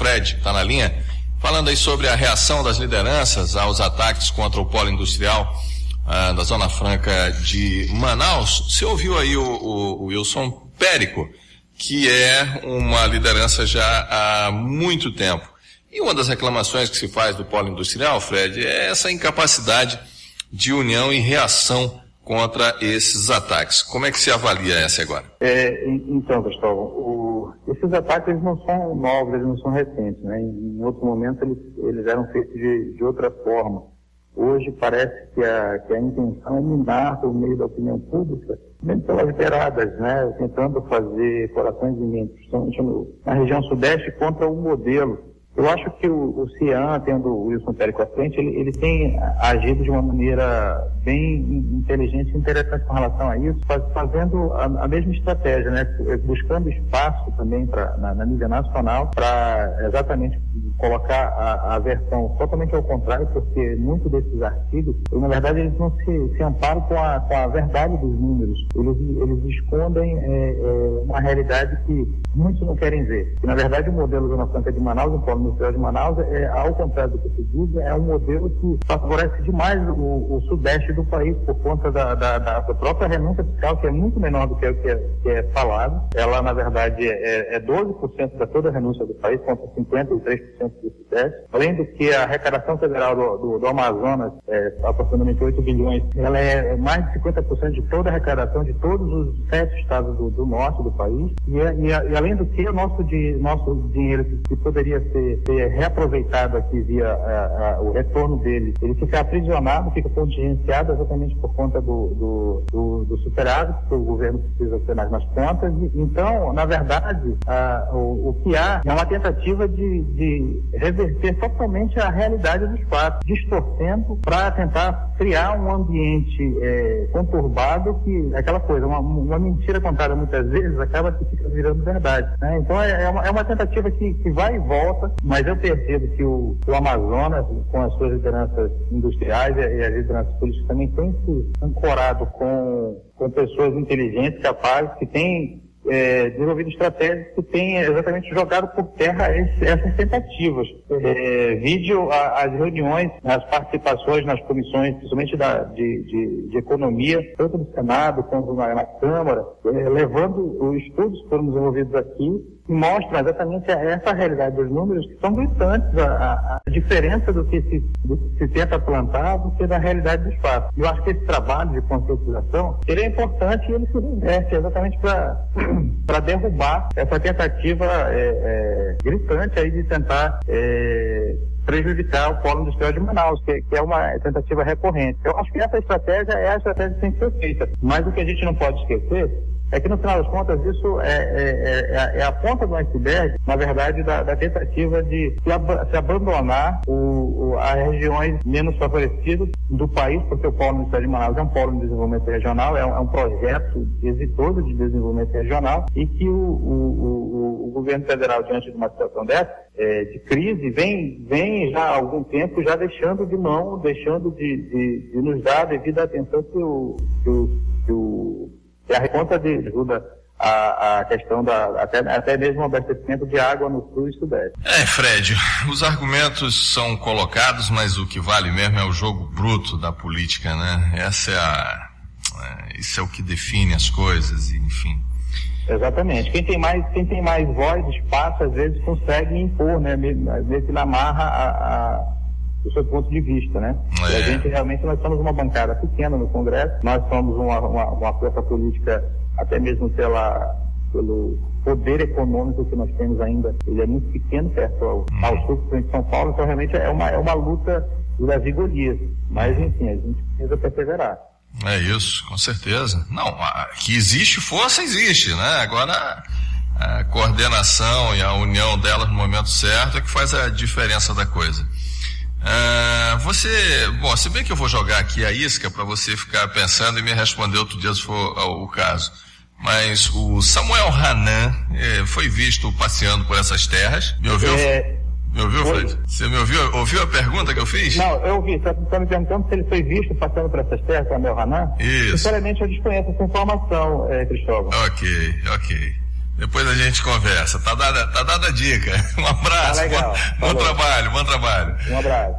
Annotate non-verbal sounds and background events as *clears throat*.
Fred, está na linha, falando aí sobre a reação das lideranças aos ataques contra o polo industrial ah, da Zona Franca de Manaus. Você ouviu aí o, o, o Wilson Périco, que é uma liderança já há muito tempo. E uma das reclamações que se faz do polo industrial, Fred, é essa incapacidade de união e reação contra esses ataques. Como é que se avalia essa agora? É, então, Cristóvão, o, esses ataques eles não são novos, eles não são recentes. Né? Em, outro momento eles, eles eram feitos de, de outra forma. Hoje parece que a, que a intenção é minar por meio da opinião pública, mesmo pelas beiradas, né? tentando fazer corações de mente, principalmente na região sudeste, contra o modelo eu acho que o, o Cian, tendo o Wilson Pérez à frente, ele, ele tem agido de uma maneira bem inteligente e interessante com relação a isso, faz, fazendo a, a, mesma estratégia, né? buscando espaço também pra, na, na mídia nacional para exatamente colocar a, a, versão totalmente ao contrário, porque muitos desses artigos, na verdade, eles não se, se amparam com a, com a verdade dos números. Eles, eles escondem é, é, uma realidade que muitos não querem ver. E, na verdade, o modelo Zona Franca de Manaus, o Industrial de Manaus, é, ao contrário do que se diz, é um modelo que favorece demais o, o sudeste do país por conta da, da, da, própria renúncia fiscal, que é muito menor do que o que, é, que é falado. Ela, na verdade, é, é 12% da toda a renúncia do país, contra 53% do Sudeste. Além do que a arrecadação federal do, do, do Amazonas, é, aproximadamente 8 bilhões, ela é mais de 50% de toda a arrecadação de todos os sete estados do, do norte do país. E, é, e, e, além do que, o nosso, de, nosso dinheiro que, que poderia ser, ser, reaproveitado aqui via a, a, o retorno dele, ele fica aprisionado, fica contingenciado exatamente por conta do, do, do, do superávit que o governo precisa nas, nas contas. Então, na verdade, a, o, o que há é uma tentativa de, de reverter totalmente a realidade dos fatos, distorcendo para tentar criar um ambiente é, conturbado que, aquela coisa, uma, uma, mentira contada muitas vezes acaba que fica virando verdade. Né? Então é, é, uma, é, uma, tentativa que, que, vai e volta, mas eu percebo que o, o Amazonas, com as suas lideranças industriais e, as lideranças políticas também tem se ancorado com, com pessoas inteligentes, capazes, que têm é, desenvolvido estratégias que têm exatamente jogado por terra esse, essas tentativas. É, vídeo a, as reuniões, as participações nas comissões, principalmente da, de, de, de economia, tanto no Senado quanto na, na Câmara, é, levando os estudos que foram desenvolvidos aqui mostram exatamente essa realidade dos números que são gritantes, a, a diferença do que, se, do que se tenta plantar do que da realidade dos fatos. Eu acho que esse trabalho de conscientização ele é importante e ele se investe exatamente para *clears throat* derrubar essa tentativa é, é, gritante aí de tentar é, prejudicar o polo industrial de Manaus, que, que, é uma tentativa recorrente. Eu acho que essa estratégia é a estratégia que tem que ser feita. Mas o que a gente não pode esquecer é que no final das contas isso é, é, é, é a ponta do iceberg, na verdade, da, da tentativa de se, ab se abandonar o, o, as regiões menos favorecidas do país, porque o Polo Industrial de Manaus é um polo de desenvolvimento regional, é um, é um projeto exitoso de desenvolvimento regional e que o, o, o governo federal, diante de uma situação dessa, é, de crise, vem, vem já há algum tempo já deixando de mão, deixando de, de, de nos dar a devida atenção que o, que o, que o e a conta de ajuda a, a, questão da até, até mesmo o abastecimento de água no sul e sudeste. É, Fred, os argumentos são colocados, mas o que vale mesmo é o jogo bruto da política, né? Essa é a é, isso é o que define as coisas, enfim. Exatamente. Quem tem mais, quem tem mais voz, espaço, às vezes consegue impor, né? Às vezes na marra a, a do seu ponto de vista, né? É. E a gente realmente, nós somos uma bancada pequena no Congresso, nós somos uma, uma, uma força política, até mesmo pela, pelo poder econômico que nós temos ainda, ele é muito pequeno perto ao, uhum. ao sul de São Paulo, então realmente é uma, é uma luta do Davi Golias. Mas, enfim, a gente precisa perseverar. É isso, com certeza. Não, que existe força, existe, né? Agora, a coordenação e a união delas no momento certo é que faz a diferença da coisa. Uh, você, bom, se bem que eu vou jogar aqui a isca para você ficar pensando e me responder outro dia se for o caso. Mas o Samuel Hanan eh, foi visto passeando por essas terras. Me ouviu? É... Me ouviu, Fred? Você me ouviu? Ouviu a pergunta que eu fiz? Não, eu ouvi. Você está me perguntando se ele foi visto passando por essas terras, Samuel Hanan? Isso. Sinceramente, eu desconheço essa informação, eh, Cristóvão. Ok, ok. Depois a gente conversa. Tá dada, tá dada a dica. *laughs* Um abraço. Tá legal. Bom, bom trabalho, bom trabalho. Um abraço.